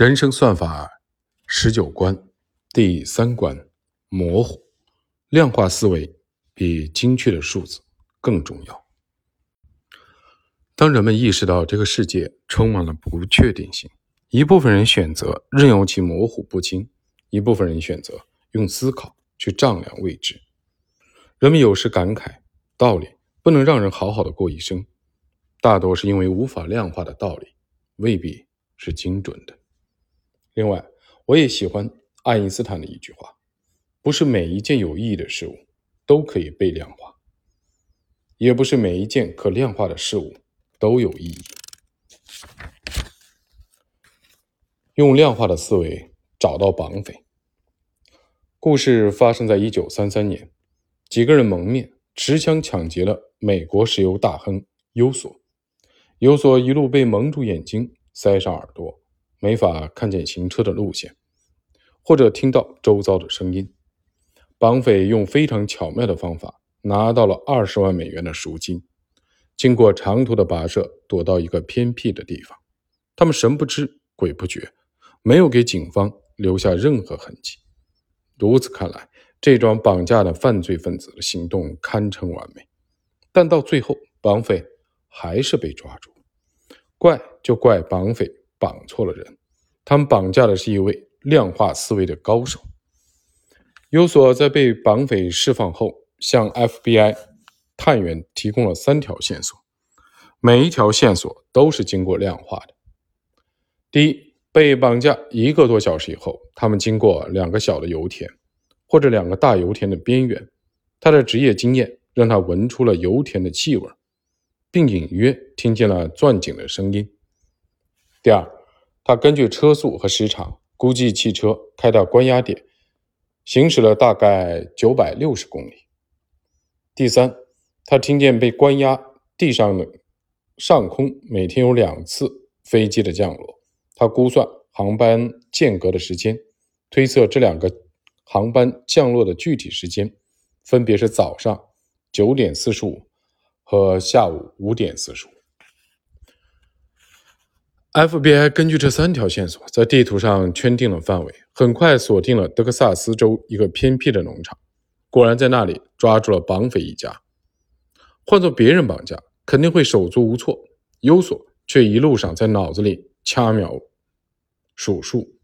人生算法十九关第三关模糊，量化思维比精确的数字更重要。当人们意识到这个世界充满了不确定性，一部分人选择任由其模糊不清，一部分人选择用思考去丈量未知。人们有时感慨，道理不能让人好好的过一生，大多是因为无法量化的道理未必是精准的。另外，我也喜欢爱因斯坦的一句话：“不是每一件有意义的事物都可以被量化，也不是每一件可量化的事物都有意义。”用量化的思维找到绑匪。故事发生在一九三三年，几个人蒙面持枪抢劫了美国石油大亨优索。优索一路被蒙住眼睛，塞上耳朵。没法看见行车的路线，或者听到周遭的声音。绑匪用非常巧妙的方法拿到了二十万美元的赎金。经过长途的跋涉，躲到一个偏僻的地方。他们神不知鬼不觉，没有给警方留下任何痕迹。如此看来，这桩绑架的犯罪分子的行动堪称完美。但到最后，绑匪还是被抓住。怪就怪绑匪。绑错了人，他们绑架的是一位量化思维的高手。有所在被绑匪释放后，向 FBI 探员提供了三条线索，每一条线索都是经过量化的。第一，被绑架一个多小时以后，他们经过两个小的油田，或者两个大油田的边缘。他的职业经验让他闻出了油田的气味，并隐约听见了钻井的声音。第二，他根据车速和时长估计汽车开到关押点，行驶了大概九百六十公里。第三，他听见被关押地上的上空每天有两次飞机的降落，他估算航班间隔的时间，推测这两个航班降落的具体时间分别是早上九点四十五和下午五点四十五。FBI 根据这三条线索，在地图上圈定了范围，很快锁定了德克萨斯州一个偏僻的农场。果然，在那里抓住了绑匪一家。换做别人绑架，肯定会手足无措。优索却一路上在脑子里掐秒数数。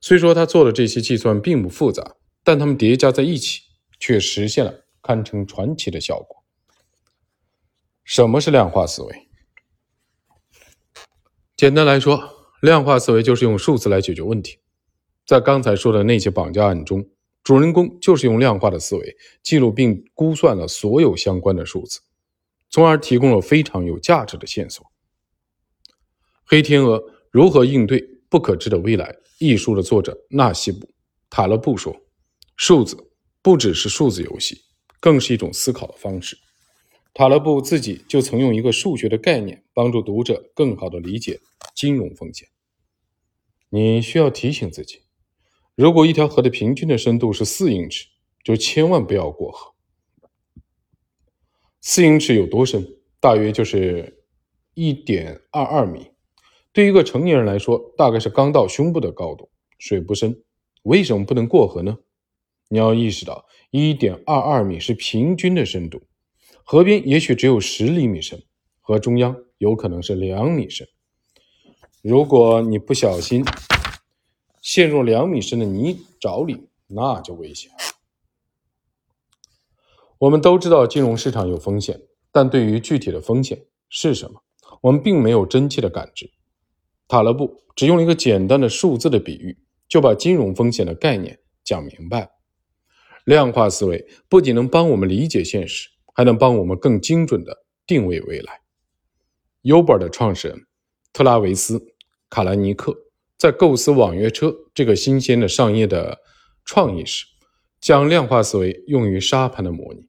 虽说他做的这些计算并不复杂，但他们叠加在一起，却实现了堪称传奇的效果。什么是量化思维？简单来说，量化思维就是用数字来解决问题。在刚才说的那起绑架案中，主人公就是用量化的思维记录并估算了所有相关的数字，从而提供了非常有价值的线索。《黑天鹅：如何应对不可知的未来》一书的作者纳西布·塔勒布说：“数字不只是数字游戏，更是一种思考的方式。”塔勒布自己就曾用一个数学的概念帮助读者更好地理解金融风险。你需要提醒自己，如果一条河的平均的深度是四英尺，就千万不要过河。四英尺有多深？大约就是一点二二米。对于一个成年人来说，大概是刚到胸部的高度。水不深，为什么不能过河呢？你要意识到，一点二二米是平均的深度。河边也许只有十厘米深，河中央有可能是两米深。如果你不小心陷入两米深的泥沼里，那就危险了。我们都知道金融市场有风险，但对于具体的风险是什么，我们并没有真切的感知。塔勒布只用一个简单的数字的比喻，就把金融风险的概念讲明白。量化思维不仅能帮我们理解现实。还能帮我们更精准地定位未来。Uber 的创始人特拉维斯·卡兰尼克在构思网约车这个新鲜的商业的创意时，将量化思维用于沙盘的模拟。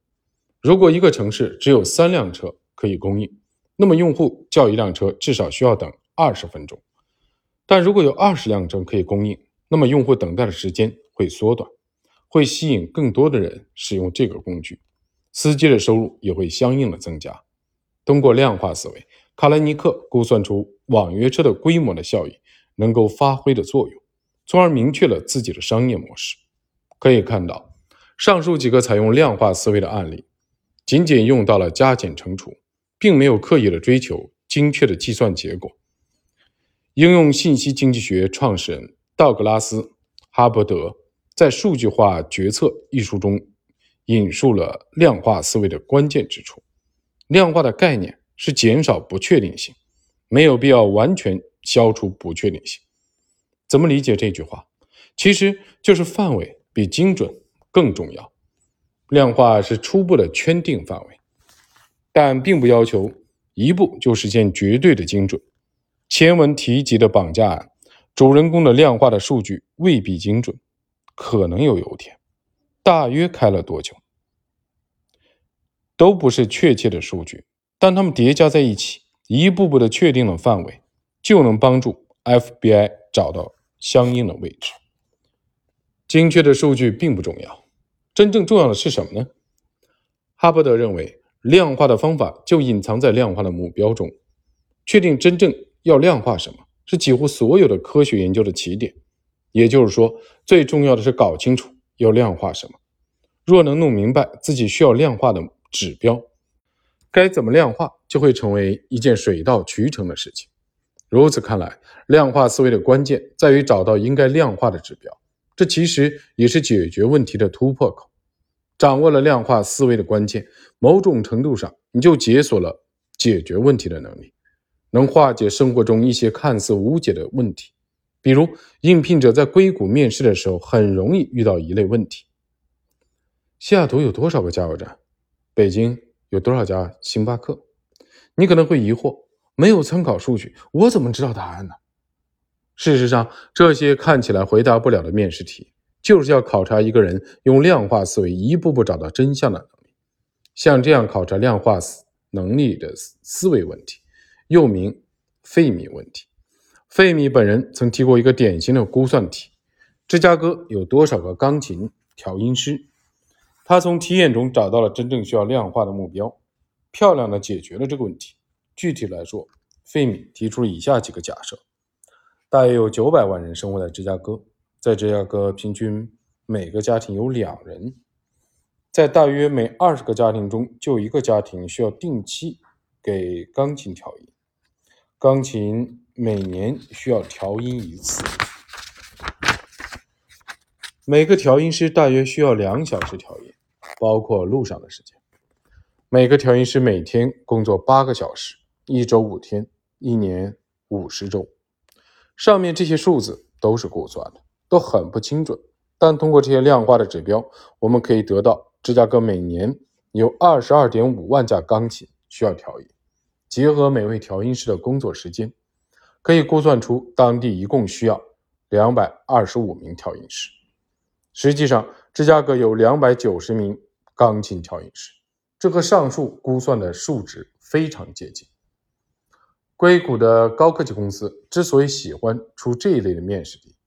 如果一个城市只有三辆车可以供应，那么用户叫一辆车至少需要等二十分钟。但如果有二十辆车可以供应，那么用户等待的时间会缩短，会吸引更多的人使用这个工具。司机的收入也会相应的增加。通过量化思维，卡莱尼克估算出网约车的规模的效益能够发挥的作用，从而明确了自己的商业模式。可以看到，上述几个采用量化思维的案例，仅仅用到了加减乘除，并没有刻意的追求精确的计算结果。应用信息经济学创始人道格拉斯·哈伯德在《数据化决策》一书中引述了量化思维的关键之处：量化的概念是减少不确定性。没有必要完全消除不确定性。怎么理解这句话？其实就是范围比精准更重要。量化是初步的圈定范围，但并不要求一步就实现绝对的精准。前文提及的绑架案，主人公的量化的数据未必精准，可能有油田，大约开了多久，都不是确切的数据，但它们叠加在一起。一步步的确定了范围，就能帮助 FBI 找到相应的位置。精确的数据并不重要，真正重要的是什么呢？哈伯德认为，量化的方法就隐藏在量化的目标中。确定真正要量化什么，是几乎所有的科学研究的起点。也就是说，最重要的是搞清楚要量化什么。若能弄明白自己需要量化的指标。该怎么量化，就会成为一件水到渠成的事情。如此看来，量化思维的关键在于找到应该量化的指标，这其实也是解决问题的突破口。掌握了量化思维的关键，某种程度上，你就解锁了解决问题的能力，能化解生活中一些看似无解的问题。比如，应聘者在硅谷面试的时候，很容易遇到一类问题：西雅图有多少个加油站？北京？有多少家星巴克？你可能会疑惑，没有参考数据，我怎么知道答案呢？事实上，这些看起来回答不了的面试题，就是要考察一个人用量化思维一步步找到真相的能力。像这样考察量化思能力的思维问题，又名费米问题。费米本人曾提过一个典型的估算题：芝加哥有多少个钢琴调音师？他从题眼中找到了真正需要量化的目标，漂亮的解决了这个问题。具体来说，费米提出了以下几个假设：大约有九百万人生活在芝加哥，在芝加哥平均每个家庭有两人，在大约每二十个家庭中就一个家庭需要定期给钢琴调音，钢琴每年需要调音一次。每个调音师大约需要两小时调音。包括路上的时间，每个调音师每天工作八个小时，一周五天，一年五十周。上面这些数字都是估算的，都很不精准。但通过这些量化的指标，我们可以得到芝加哥每年有二十二点五万架钢琴需要调音。结合每位调音师的工作时间，可以估算出当地一共需要两百二十五名调音师。实际上，芝加哥有两百九十名。钢琴调音师，这和上述估算的数值非常接近。硅谷的高科技公司之所以喜欢出这一类的面试题，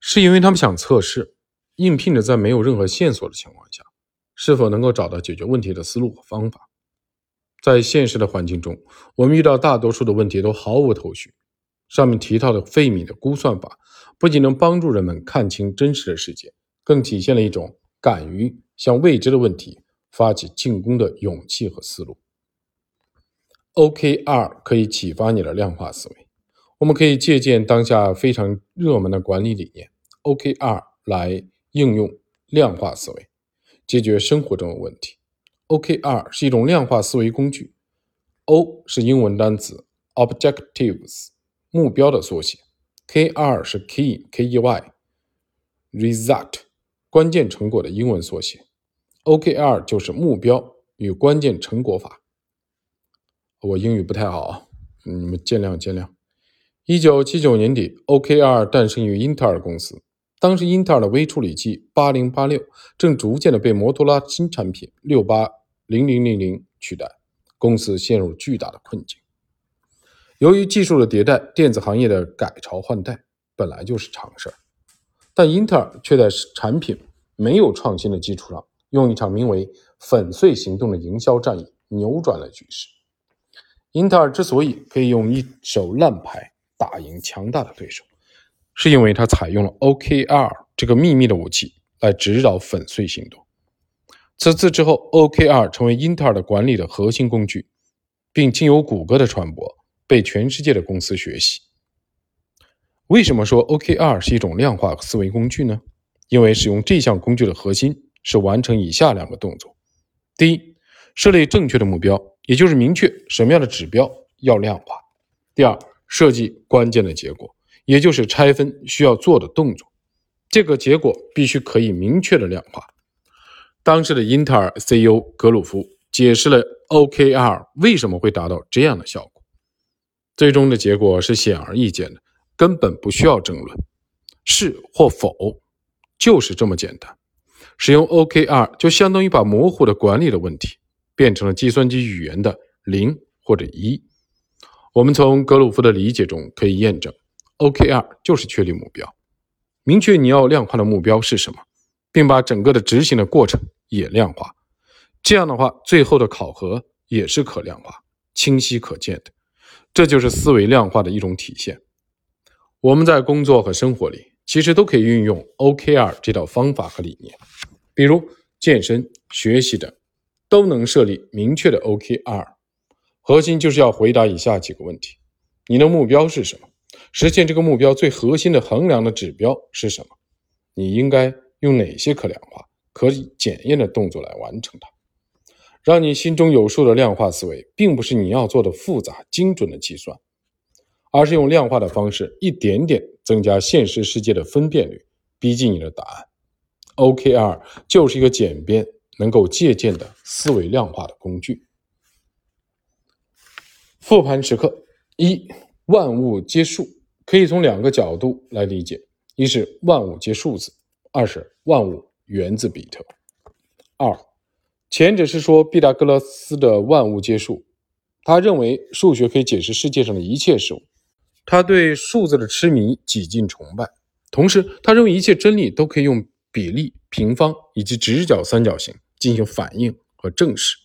是因为他们想测试应聘者在没有任何线索的情况下，是否能够找到解决问题的思路和方法。在现实的环境中，我们遇到大多数的问题都毫无头绪。上面提到的费米的估算法，不仅能帮助人们看清真实的世界，更体现了一种敢于。向未知的问题发起进攻的勇气和思路。OKR 可以启发你的量化思维。我们可以借鉴当下非常热门的管理理念 OKR 来应用量化思维，解决生活中的问题。OKR 是一种量化思维工具。O 是英文单词 Objectives，目标的缩写。KR 是 Key K E Y Result，关键成果的英文缩写。OKR 就是目标与关键成果法。我英语不太好啊，你们见谅见谅。一九七九年底，OKR 诞生于英特尔公司。当时，英特尔的微处理器八零八六正逐渐的被摩托罗拉新产品六八零零零零取代，公司陷入巨大的困境。由于技术的迭代，电子行业的改朝换代本来就是常事儿，但英特尔却在产品没有创新的基础上。用一场名为“粉碎行动”的营销战役扭转了局势。英特尔之所以可以用一手烂牌打赢强大的对手，是因为它采用了 OKR 这个秘密的武器来指导粉碎行动。此次之后，OKR 成为英特尔的管理的核心工具，并经由谷歌的传播，被全世界的公司学习。为什么说 OKR 是一种量化思维工具呢？因为使用这项工具的核心是完成以下两个动作：第一，设立正确的目标，也就是明确什么样的指标要量化；第二，设计关键的结果，也就是拆分需要做的动作。这个结果必须可以明确的量化。当时的英特尔 CEO 格鲁夫解释了 OKR 为什么会达到这样的效果，最终的结果是显而易见的。根本不需要争论，是或否，就是这么简单。使用 OKR 就相当于把模糊的管理的问题变成了计算机语言的零或者一。我们从格鲁夫的理解中可以验证，OKR 就是确立目标，明确你要量化的目标是什么，并把整个的执行的过程也量化。这样的话，最后的考核也是可量化、清晰可见的。这就是思维量化的一种体现。我们在工作和生活里，其实都可以运用 OKR 这套方法和理念，比如健身、学习等，都能设立明确的 OKR。核心就是要回答以下几个问题：你的目标是什么？实现这个目标最核心的衡量的指标是什么？你应该用哪些可量化、可以检验的动作来完成它？让你心中有数的量化思维，并不是你要做的复杂精准的计算。而是用量化的方式，一点点增加现实世界的分辨率，逼近你的答案。OKR 就是一个简便、能够借鉴的思维量化的工具。复盘时刻一：万物皆数，可以从两个角度来理解：一是万物皆数字，二是万物源自比特。二，前者是说毕达哥拉斯的万物皆数，他认为数学可以解释世界上的一切事物。他对数字的痴迷几近崇拜，同时他认为一切真理都可以用比例、平方以及直角三角形进行反应和证实。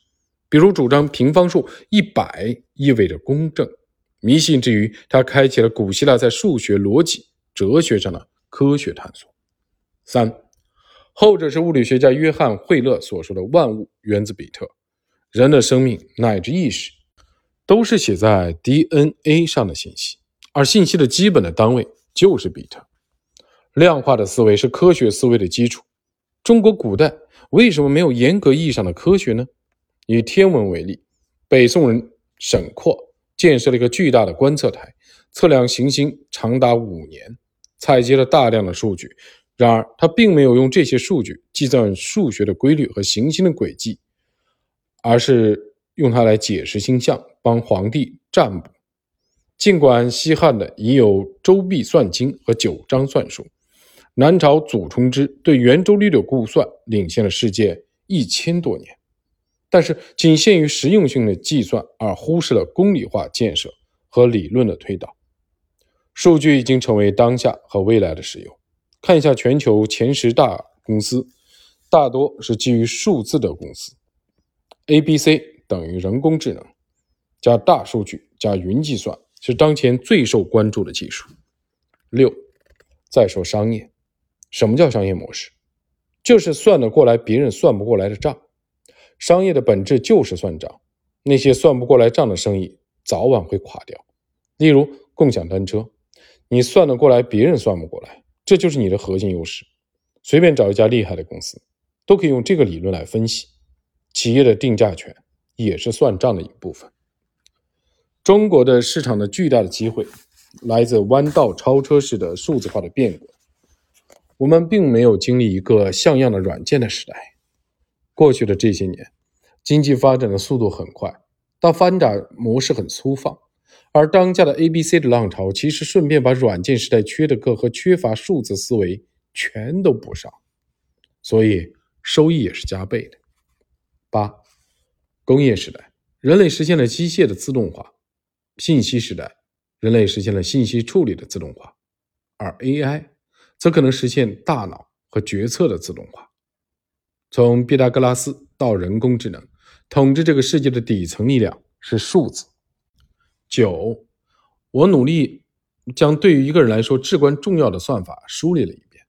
比如主张平方数一百意味着公正，迷信之余，他开启了古希腊在数学、逻辑、哲学上的科学探索。三，后者是物理学家约翰惠勒所说的“万物源自比特”，人的生命乃至意识都是写在 DNA 上的信息。而信息的基本的单位就是比特。量化的思维是科学思维的基础。中国古代为什么没有严格意义上的科学呢？以天文为例，北宋人沈括建设了一个巨大的观测台，测量行星长达五年，采集了大量的数据。然而，他并没有用这些数据计算数学的规律和行星的轨迹，而是用它来解释星象，帮皇帝占卜。尽管西汉的已有《周髀算经》和《九章算术》，南朝祖冲之对圆周率的估算领先了世界一千多年，但是仅限于实用性的计算，而忽视了公理化建设和理论的推导。数据已经成为当下和未来的石油。看一下全球前十大公司，大多是基于数字的公司。A、B、C 等于人工智能加大数据加云计算。是当前最受关注的技术。六，再说商业，什么叫商业模式？就是算得过来别人算不过来的账。商业的本质就是算账，那些算不过来账的生意早晚会垮掉。例如共享单车，你算得过来，别人算不过来，这就是你的核心优势。随便找一家厉害的公司，都可以用这个理论来分析。企业的定价权也是算账的一部分。中国的市场的巨大的机会，来自弯道超车式的数字化的变革。我们并没有经历一个像样的软件的时代。过去的这些年，经济发展的速度很快，但发展模式很粗放。而当下的 A、B、C 的浪潮，其实顺便把软件时代缺的课和缺乏数字思维全都补上，所以收益也是加倍的。八，工业时代，人类实现了机械的自动化。信息时代，人类实现了信息处理的自动化，而 AI 则可能实现大脑和决策的自动化。从毕达哥拉斯到人工智能，统治这个世界的底层力量是数字。九，我努力将对于一个人来说至关重要的算法梳理了一遍。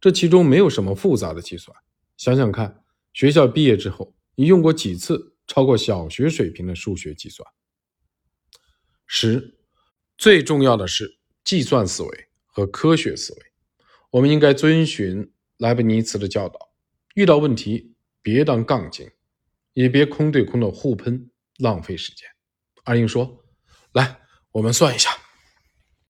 这其中没有什么复杂的计算。想想看，学校毕业之后，你用过几次超过小学水平的数学计算？十，最重要的是计算思维和科学思维。我们应该遵循莱布尼茨的教导，遇到问题别当杠精，也别空对空的互喷，浪费时间。阿英说：“来，我们算一下。”